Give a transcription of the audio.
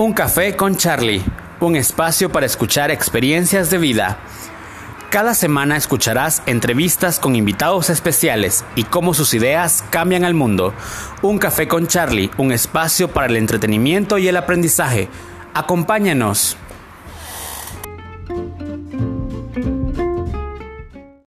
Un café con Charlie, un espacio para escuchar experiencias de vida. Cada semana escucharás entrevistas con invitados especiales y cómo sus ideas cambian al mundo. Un café con Charlie, un espacio para el entretenimiento y el aprendizaje. Acompáñanos.